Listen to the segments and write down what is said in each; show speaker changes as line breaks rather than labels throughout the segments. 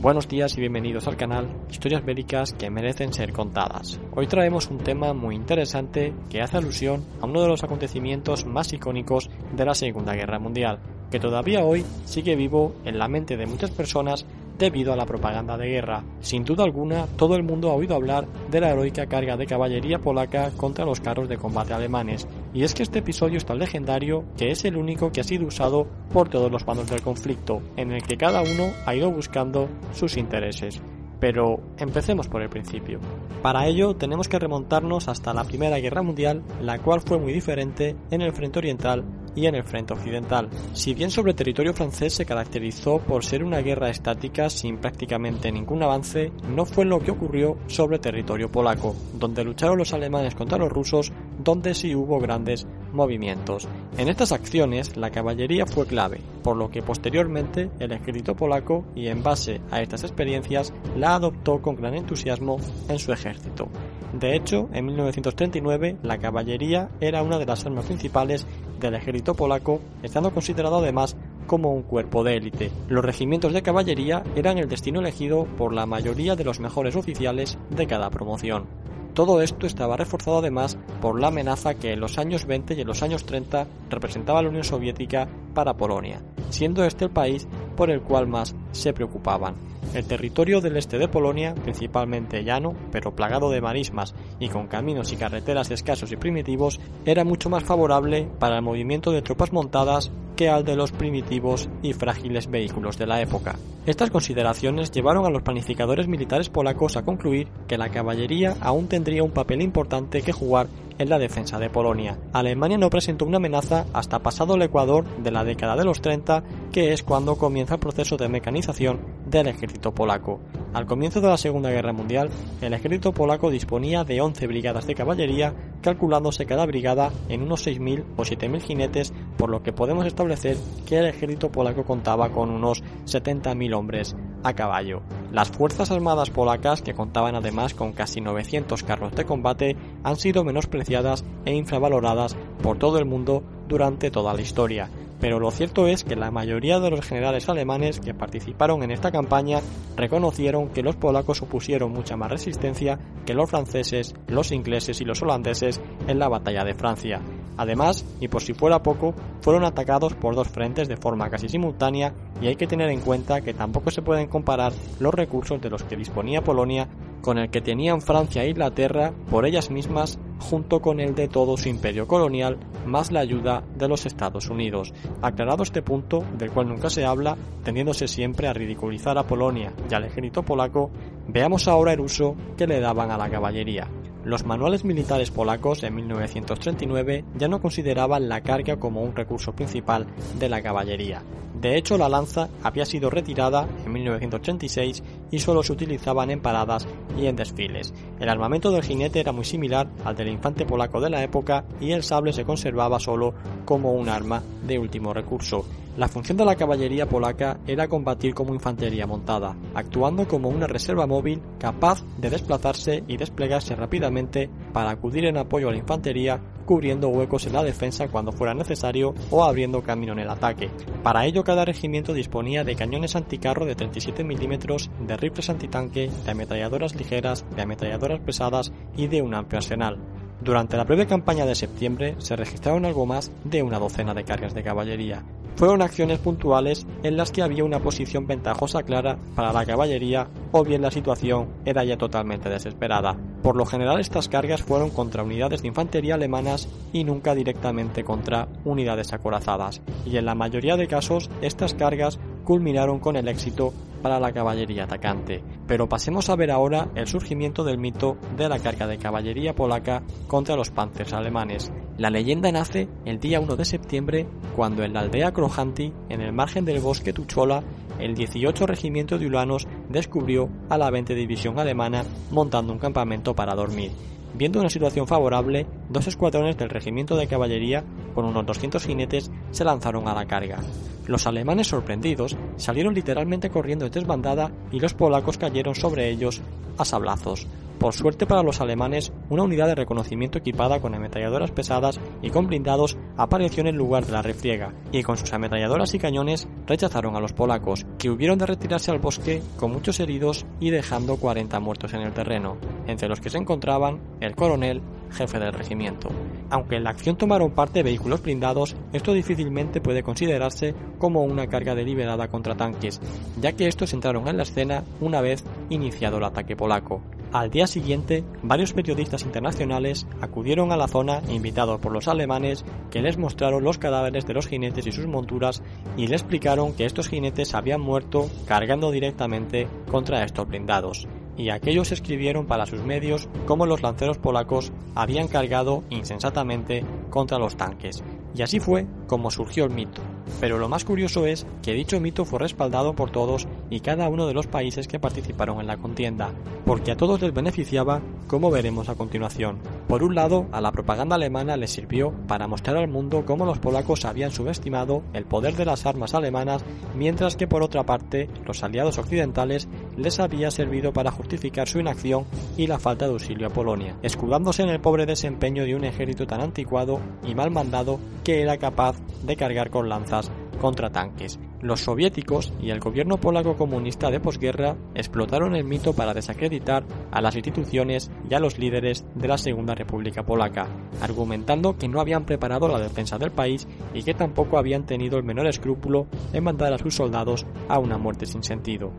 Buenos días y bienvenidos al canal Historias Bélicas que merecen ser contadas. Hoy traemos un tema muy interesante que hace alusión a uno de los acontecimientos más icónicos de la Segunda Guerra Mundial, que todavía hoy sigue vivo en la mente de muchas personas debido a la propaganda de guerra. Sin duda alguna, todo el mundo ha oído hablar de la heroica carga de caballería polaca contra los carros de combate alemanes, y es que este episodio es tan legendario que es el único que ha sido usado por todos los bandos del conflicto, en el que cada uno ha ido buscando sus intereses. Pero empecemos por el principio. Para ello tenemos que remontarnos hasta la Primera Guerra Mundial, la cual fue muy diferente en el frente oriental y en el frente occidental. Si bien sobre territorio francés se caracterizó por ser una guerra estática sin prácticamente ningún avance, no fue lo que ocurrió sobre territorio polaco, donde lucharon los alemanes contra los rusos, donde sí hubo grandes movimientos. En estas acciones la caballería fue clave, por lo que posteriormente el ejército polaco y en base a estas experiencias la adoptó con gran entusiasmo en su ejército. De hecho, en 1939 la caballería era una de las armas principales del ejército polaco, estando considerado además como un cuerpo de élite. Los regimientos de caballería eran el destino elegido por la mayoría de los mejores oficiales de cada promoción. Todo esto estaba reforzado además por la amenaza que en los años 20 y en los años 30 representaba la Unión Soviética para Polonia, siendo este el país por el cual más se preocupaban. El territorio del este de Polonia, principalmente llano, pero plagado de marismas y con caminos y carreteras escasos y primitivos, era mucho más favorable para el movimiento de tropas montadas al de los primitivos y frágiles vehículos de la época. Estas consideraciones llevaron a los planificadores militares polacos a concluir que la caballería aún tendría un papel importante que jugar en la defensa de Polonia. Alemania no presentó una amenaza hasta pasado el Ecuador de la década de los 30, que es cuando comienza el proceso de mecanización del ejército polaco. Al comienzo de la Segunda Guerra Mundial, el ejército polaco disponía de 11 brigadas de caballería, calculándose cada brigada en unos 6.000 o 7.000 jinetes, por lo que podemos establecer que el ejército polaco contaba con unos 70.000 hombres a caballo. Las Fuerzas Armadas polacas, que contaban además con casi 900 carros de combate, han sido menospreciadas e infravaloradas por todo el mundo durante toda la historia. Pero lo cierto es que la mayoría de los generales alemanes que participaron en esta campaña reconocieron que los polacos opusieron mucha más resistencia que los franceses, los ingleses y los holandeses en la batalla de Francia. Además, y por si fuera poco, fueron atacados por dos frentes de forma casi simultánea y hay que tener en cuenta que tampoco se pueden comparar los recursos de los que disponía Polonia con el que tenían Francia e Inglaterra por ellas mismas junto con el de todo su imperio colonial, más la ayuda de los Estados Unidos. Aclarado este punto, del cual nunca se habla, tendiéndose siempre a ridiculizar a Polonia y al ejército polaco, veamos ahora el uso que le daban a la caballería. Los manuales militares polacos en 1939 ya no consideraban la carga como un recurso principal de la caballería. De hecho, la lanza había sido retirada en 1986 y solo se utilizaban en paradas y en desfiles. El armamento del jinete era muy similar al del infante polaco de la época y el sable se conservaba solo como un arma de último recurso. La función de la caballería polaca era combatir como infantería montada, actuando como una reserva móvil capaz de desplazarse y desplegarse rápidamente para acudir en apoyo a la infantería, cubriendo huecos en la defensa cuando fuera necesario o abriendo camino en el ataque. Para ello cada regimiento disponía de cañones anticarro de 37 milímetros, de rifles antitanque, de ametralladoras ligeras, de ametralladoras pesadas y de un amplio arsenal. Durante la breve campaña de septiembre se registraron algo más de una docena de cargas de caballería. Fueron acciones puntuales en las que había una posición ventajosa clara para la caballería o bien la situación era ya totalmente desesperada. Por lo general estas cargas fueron contra unidades de infantería alemanas y nunca directamente contra unidades acorazadas, y en la mayoría de casos estas cargas culminaron con el éxito para la caballería atacante. Pero pasemos a ver ahora el surgimiento del mito de la carga de caballería polaca contra los panzers alemanes. La leyenda nace el día 1 de septiembre cuando en la aldea Krojanti, en el margen del bosque Tuchola, el 18 Regimiento de Ulanos descubrió a la 20 División alemana montando un campamento para dormir. Viendo una situación favorable, dos escuadrones del regimiento de caballería, con unos 200 jinetes, se lanzaron a la carga. Los alemanes sorprendidos salieron literalmente corriendo en desbandada y los polacos cayeron sobre ellos a sablazos. Por suerte para los alemanes, una unidad de reconocimiento equipada con ametralladoras pesadas y con blindados apareció en el lugar de la refriega, y con sus ametralladoras y cañones rechazaron a los polacos, que hubieron de retirarse al bosque con muchos heridos y dejando 40 muertos en el terreno, entre los que se encontraban el coronel, jefe del regimiento. Aunque en la acción tomaron parte vehículos blindados, esto difícilmente puede considerarse como una carga deliberada contra tanques, ya que estos entraron en la escena una vez iniciado el ataque polaco. Al día siguiente, varios periodistas internacionales acudieron a la zona invitados por los alemanes que les mostraron los cadáveres de los jinetes y sus monturas y le explicaron que estos jinetes habían muerto cargando directamente contra estos blindados y aquellos escribieron para sus medios cómo los lanceros polacos habían cargado insensatamente contra los tanques. Y así fue como surgió el mito. Pero lo más curioso es que dicho mito fue respaldado por todos y cada uno de los países que participaron en la contienda, porque a todos les beneficiaba, como veremos a continuación. Por un lado, a la propaganda alemana les sirvió para mostrar al mundo cómo los polacos habían subestimado el poder de las armas alemanas, mientras que por otra parte, los aliados occidentales les había servido para justificar su inacción y la falta de auxilio a Polonia, escudándose en el pobre desempeño de un ejército tan anticuado y mal mandado que era capaz de cargar con lanzas contra tanques. Los soviéticos y el gobierno polaco comunista de posguerra explotaron el mito para desacreditar a las instituciones y a los líderes de la Segunda República Polaca, argumentando que no habían preparado la defensa del país y que tampoco habían tenido el menor escrúpulo en mandar a sus soldados a una muerte sin sentido.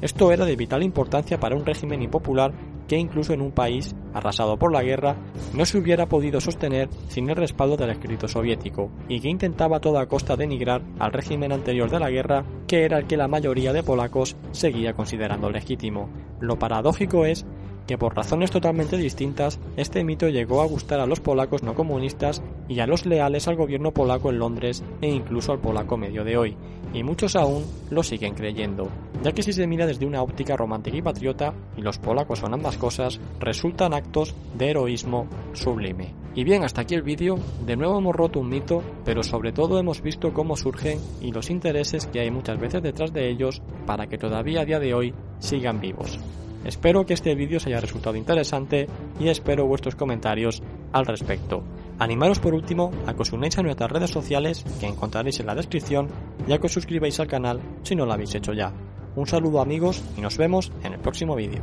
Esto era de vital importancia para un régimen impopular que incluso en un país arrasado por la guerra no se hubiera podido sostener sin el respaldo del ejército soviético y que intentaba a toda costa denigrar al régimen anterior de la guerra que era el que la mayoría de polacos seguía considerando legítimo. Lo paradójico es que por razones totalmente distintas, este mito llegó a gustar a los polacos no comunistas y a los leales al gobierno polaco en Londres e incluso al polaco medio de hoy, y muchos aún lo siguen creyendo, ya que si se mira desde una óptica romántica y patriota, y los polacos son ambas cosas, resultan actos de heroísmo sublime. Y bien, hasta aquí el vídeo, de nuevo hemos roto un mito, pero sobre todo hemos visto cómo surgen y los intereses que hay muchas veces detrás de ellos para que todavía a día de hoy sigan vivos. Espero que este vídeo os haya resultado interesante y espero vuestros comentarios al respecto. Animaros por último a que os unáis a nuestras redes sociales que encontraréis en la descripción y a que os suscribáis al canal si no lo habéis hecho ya. Un saludo amigos y nos vemos en el próximo vídeo.